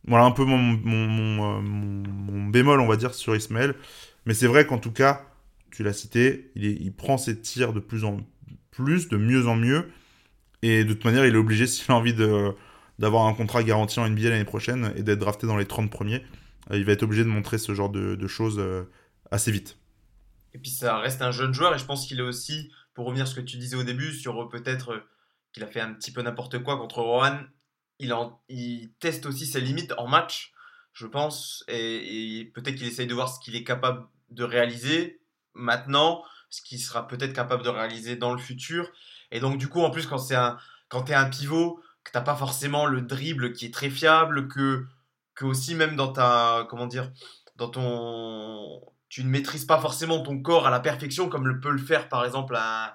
Voilà un peu mon, bémol, on va dire, sur Ismaël. Mais c'est vrai qu'en tout cas, tu l'as cité, il, il, prend ses tirs de plus en plus, de mieux en mieux. Et de toute manière, il est obligé, s'il a envie de, d'avoir un contrat garanti en NBA l'année prochaine et d'être drafté dans les 30 premiers, il va être obligé de montrer ce genre de, choses assez vite. Et puis ça reste un jeune joueur et je pense qu'il est aussi pour revenir sur ce que tu disais au début, sur euh, peut-être euh, qu'il a fait un petit peu n'importe quoi contre Rohan, il, il teste aussi ses limites en match, je pense, et, peut-être qu'il essaye de voir ce qu'il est capable de réaliser maintenant, ce qu'il sera peut-être capable de réaliser dans le futur. Et donc, du coup, en plus, quand un, quand es un pivot, que t'as pas forcément le dribble qui est très fiable, que, que aussi même dans ta, comment dire, dans ton, tu ne maîtrises pas forcément ton corps à la perfection comme le peut le faire par exemple un,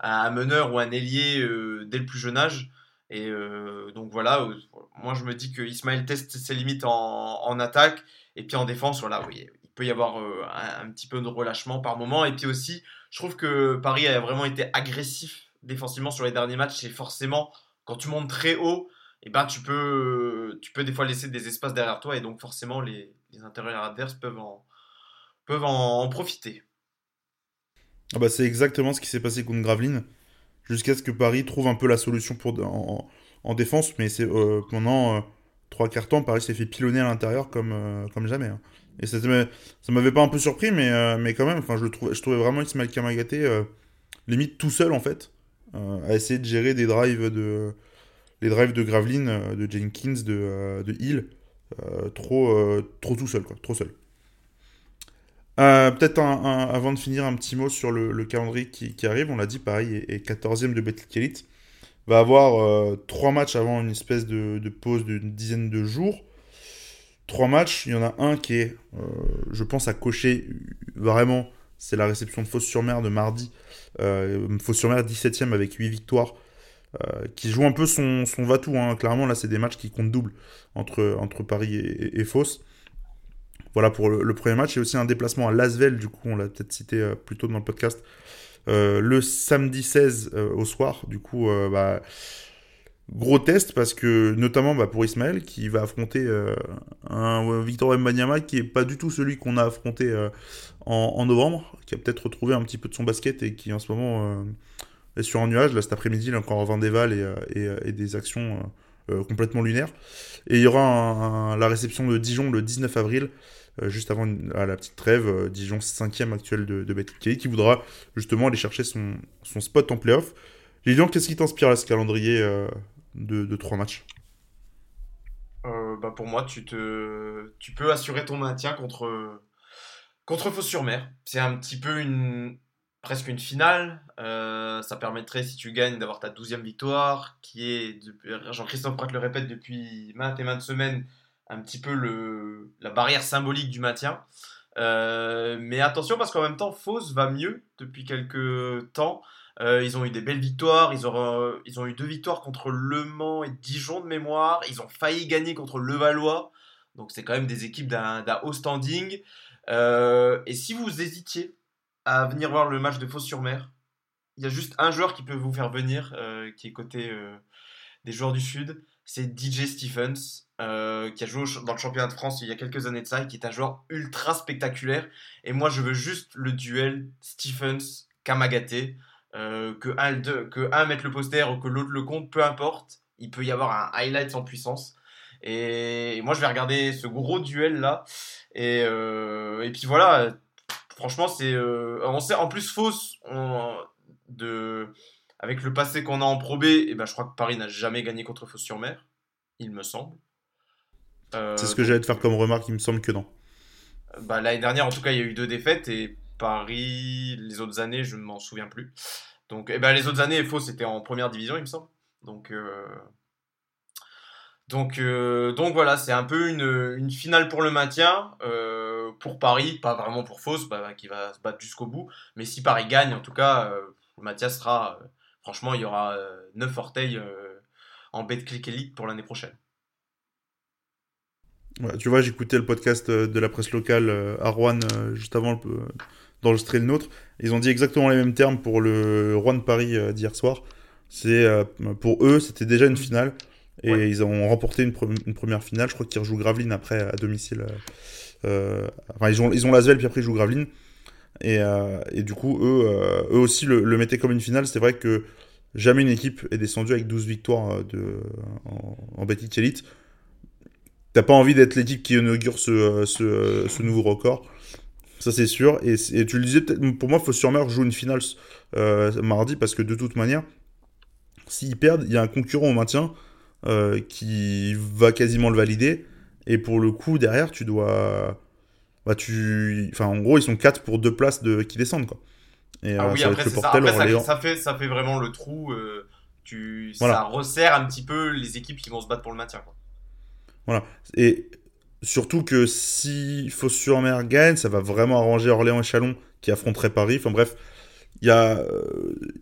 un meneur ou un ailier euh, dès le plus jeune âge. Et euh, donc voilà, euh, moi je me dis que Ismaël teste ses limites en, en attaque et puis en défense, voilà, oui, il peut y avoir un, petit peu de relâchement par moment. Et puis aussi, je trouve que Paris a vraiment été agressif défensivement sur les derniers matchs. Et forcément, quand tu montes très haut, eh ben, tu, peux, tu peux des fois laisser des espaces derrière toi et donc forcément les, les intérieurs adverses peuvent en, peuvent en, profiter. Ah bah c'est exactement ce qui s'est passé contre Graveline, jusqu'à ce que Paris trouve un peu la solution pour en, défense, mais c'est euh, pendant euh, trois quarts Paris s'est fait pilonner à l'intérieur comme, euh, comme jamais. Hein. Et ça, m'avait pas un peu surpris, mais, mais quand même, je, le trouvais, je trouvais vraiment Ismaël Kamagaté limite tout seul en fait, à essayer de gérer des drives de, les drives de Graveline, de Jenkins, de, de Hill, trop, trop tout seul, trop seul. Peut-être avant de finir, un petit mot sur le, calendrier qui, arrive. On l'a dit, pareil, et, 14e de Betclic Va avoir trois matchs avant une espèce de, pause d'une dizaine de jours trois matchs. Il y en a un qui est, euh, je pense, à cocher vraiment. C'est la réception de Fos-sur-Mer de mardi. Euh, Fos-sur-Mer 17ème avec 8 victoires. Euh, qui joue un peu son, son va-tout. Hein. Clairement, là, c'est des matchs qui comptent double entre, Paris et, et, Voilà pour le, premier match. A aussi un déplacement à Lasvel, du coup, on l'a peut-être cité euh, plus tôt dans le podcast. le samedi 16 au soir, du coup, bah, Gros test parce que, notamment bah, pour Ismaël, qui va affronter euh, un Victor Mbanyama qui est pas du tout celui qu'on a affronté euh, en, novembre, qui a peut-être retrouvé un petit peu de son basket et qui en ce moment euh, est sur un nuage. Là, cet après-midi, il a encore 20 déval et, et, des actions complètement lunaires. Et il y aura la réception de Dijon le 19 avril, juste avant la petite trêve. Dijon 5ème actuel de, de Kelly, qui voudra justement aller chercher son, spot en playoff. Lilian, qu'est-ce qui t'inspire à ce calendrier de, trois matchs? Euh, bah Pour moi, tu peux assurer ton maintien contre, contre Fos-sur-Mer. C'est un petit peu une, presque une finale. Euh, ça permettrait, si tu gagnes, d'avoir ta douzième victoire, qui est, Jean-Christophe Pratt le répète depuis maintes et maintes semaines, un petit peu le, la barrière symbolique du maintien. Euh, mais attention parce qu'en même temps, Fos va mieux depuis quelques temps. Euh, ils ont eu des belles victoires. Ils ont, ils ont eu deux victoires contre Le Mans et Dijon de mémoire. Ils ont failli gagner contre Levallois. Donc c'est quand même des équipes d'un haut standing. Euh, et si vous hésitiez à venir voir le match de Fos-sur-Mer, il y a juste un joueur qui peut vous faire venir, qui est côté des joueurs du Sud. C'est DJ Stephens, qui a joué dans le championnat de France il y a quelques années de ça, et qui est un joueur ultra spectaculaire. Et moi, je veux juste le duel Stephens-Kamagaté. Euh, que, un, que un mette le poster ou que l'autre le compte, peu importe, il peut y avoir un highlight en puissance. Et moi, je vais regarder ce gros duel là. Et, euh, et puis voilà, franchement, c'est. Euh, on sait, en plus, fausse, de, avec le passé qu'on a en Pro B, et ben, je crois que Paris n'a jamais gagné contre Fos-sur-Mer, il me semble. c'est ce que j'allais te faire comme remarque, il me semble que non. Bah, L'année dernière, en tout cas, il y a eu deux défaites et Paris, les autres années, je ne m'en souviens plus. Donc, eh ben, les autres années, FO, c'était en première division, il me semble. Donc, euh, donc, euh, donc voilà, c'est un peu une, finale pour le maintien. Euh, pour Paris, pas vraiment pour Fos, bah, qui va se battre jusqu'au bout. Mais si Paris gagne, en tout cas, le maintien sera. franchement, il y aura 9 orteils en Betclic Elite pour l'année prochaine. tu vois, j'écoutais le podcast de la presse locale à Rouen juste avant le, d'enregistrer le nôtre. Ils ont dit exactement les mêmes termes pour le Roi de Paris euh, d'hier soir. C'est euh, pour eux, c'était déjà une finale et ils ont remporté une, première finale. Je crois qu'ils rejouent Gravelines après à domicile. Euh, enfin, ils ont ils ont Lasvel puis après ils jouent Gravelines. Et, et, du coup, eux, eux aussi le, mettaient comme une finale. C'est vrai que jamais une équipe est descendue avec 12 victoires de, en, en Betty Elite. T'as pas envie d'être l'équipe qui inaugure ce, ce, ce nouveau record. Ça, c'est sûr. Et, tu le disais, pour moi, faut sûrement jouer une finale euh, mardi parce que de toute manière, s'ils perdent, il y a un concurrent au maintien euh, qui va quasiment le valider. Et pour le coup, derrière, tu dois. Bah, tu... Enfin, en gros, ils sont 4 pour 2 places de... qui descendent. Quoi. Et, ah euh, oui, après, ça. Après ça, fait, ça fait vraiment le trou. tu... Ça resserre un petit peu les équipes qui vont se battre pour le maintien. Quoi. Voilà. Et Surtout que si Fos-sur-Mer gagne, ça va vraiment arranger Orléans et Chalon qui affronteraient Paris. Enfin bref, il y, a,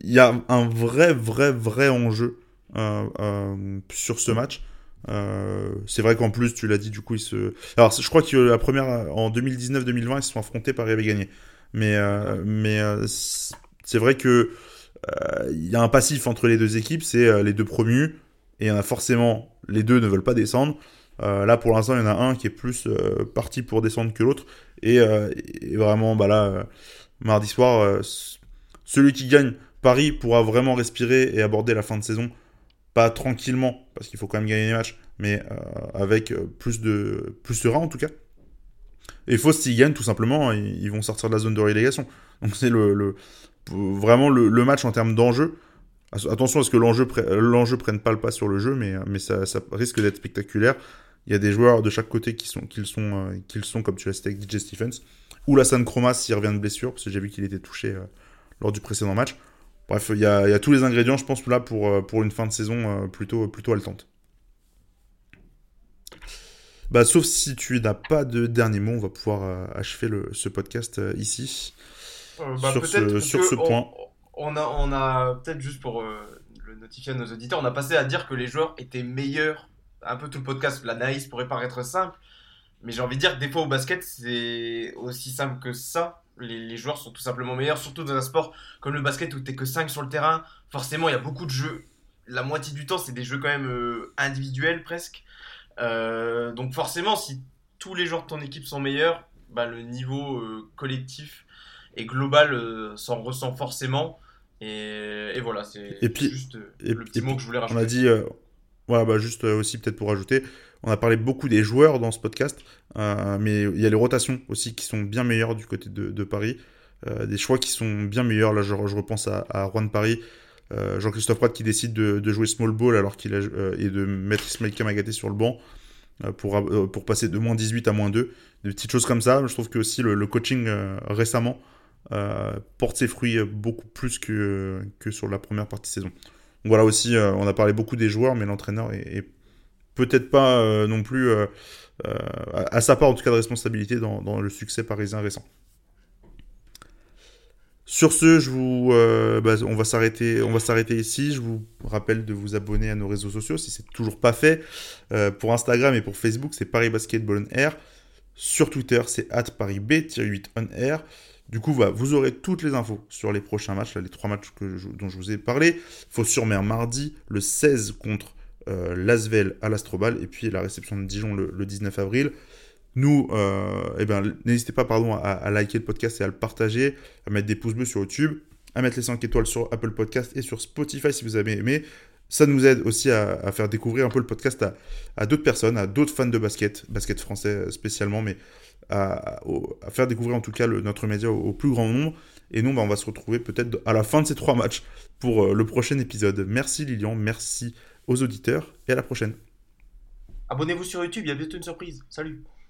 y a un vrai, vrai, vrai enjeu euh, euh, sur ce match. Euh, c'est vrai qu'en plus, tu l'as dit, du coup, ils se. Alors, je crois que la première, en 2019-2020, ils se sont affrontés, Paris avait gagné. Mais, mais c'est vrai que il y a un passif entre les deux équipes, c'est les deux promus, et il y en a forcément, les deux ne veulent pas descendre. Euh, là, pour l'instant, il y en a un qui est plus euh, parti pour descendre que l'autre. Et, euh, vraiment, bah là, mardi soir, celui qui gagne Paris pourra vraiment respirer et aborder la fin de saison. Pas tranquillement, parce qu'il faut quand même gagner les matchs, mais avec plus de plus serein en tout cas. Et Faust, s'ils gagnent, tout simplement, ils, vont sortir de la zone de relégation. Donc c'est le, le, vraiment le, le, match en termes d'enjeu. Attention à ce que l'enjeu prenne pas le pas sur le jeu, mais, ça, risque d'être spectaculaire. Il y a des joueurs de chaque côté qui sont, qui sont, euh, sont comme tu l'as cité avec DJ Stephens. Ou la San Chroma s'il revient de blessure, parce que j'ai vu qu'il était touché euh, lors du précédent match. Bref, il y, a, il y, a, tous les ingrédients, je pense, là pour, euh, pour une fin de saison plutôt, plutôt haletante. Bah, sauf si tu n'as pas de dernier mot, on va pouvoir achever le, ce podcast ici. Bah, sur ce, sur ce point. On a, on a peut-être juste pour le notifier à nos auditeurs, on a passé à dire que les joueurs étaient meilleurs un peu tout le podcast, l'analyse pourrait paraître simple, mais j'ai envie de dire que des fois au basket, c'est aussi simple que ça. Les, joueurs sont tout simplement meilleurs, surtout dans un sport comme le basket où tu que 5 sur le terrain. Forcément, il y a beaucoup de jeux. La moitié du temps, c'est des jeux quand même euh, individuels presque. Euh, donc forcément, si tous les joueurs de ton équipe sont meilleurs, bah, le niveau euh, collectif et global s'en ressent forcément. Et, voilà, c'est juste le petit mot que je voulais rajouter. On a dit, voilà, bah juste aussi peut-être pour ajouter, on a parlé beaucoup des joueurs dans ce podcast, euh, mais il y a les rotations aussi qui sont bien meilleures du côté de, Paris. Euh, des choix qui sont bien meilleurs. Là, je, repense à, Juan Paris, Jean-Christophe Pratt qui décide de, jouer small ball alors qu'il et de mettre Ismail Kamagaté sur le banc pour, passer de moins 18 à moins 2. Des petites choses comme ça. Je trouve que aussi le, coaching récemment porte ses fruits beaucoup plus que, sur la première partie de saison voilà aussi, euh, on a parlé beaucoup des joueurs, mais l'entraîneur est, peut-être pas euh, non plus euh, à sa part en tout cas de responsabilité dans, le succès parisien récent. Sur ce, bah, on va s'arrêter, on va s'arrêter ici. Je vous rappelle de vous abonner à nos réseaux sociaux si c'est toujours pas fait. pour Instagram et pour Facebook, c'est Paris Basketball on Air. Sur Twitter, c'est @parisb-8 on Air. Du coup, vous aurez toutes les infos sur les prochains matchs, les trois matchs dont je vous ai parlé. Faut sur mer mardi, le 16 contre euh, Lasvel à l'Astrobal, et puis la réception de Dijon le, 19 avril. Nous, euh, eh ben, n'hésitez pas pardon, à, liker le podcast et à le partager, à mettre des pouces bleus sur YouTube, à mettre les 5 étoiles sur Apple Podcast et sur Spotify si vous avez aimé. Ça nous aide aussi à, faire découvrir un peu le podcast à, à d'autres personnes, à d'autres fans de basket, basket français spécialement, mais à, faire découvrir en tout cas notre média au, plus grand nombre. Et nous, bah, on va se retrouver peut-être à la fin de ces trois matchs pour euh, le prochain épisode. Merci Lilian, merci aux auditeurs et à la prochaine. Abonnez-vous sur YouTube, il y a bientôt une surprise. Salut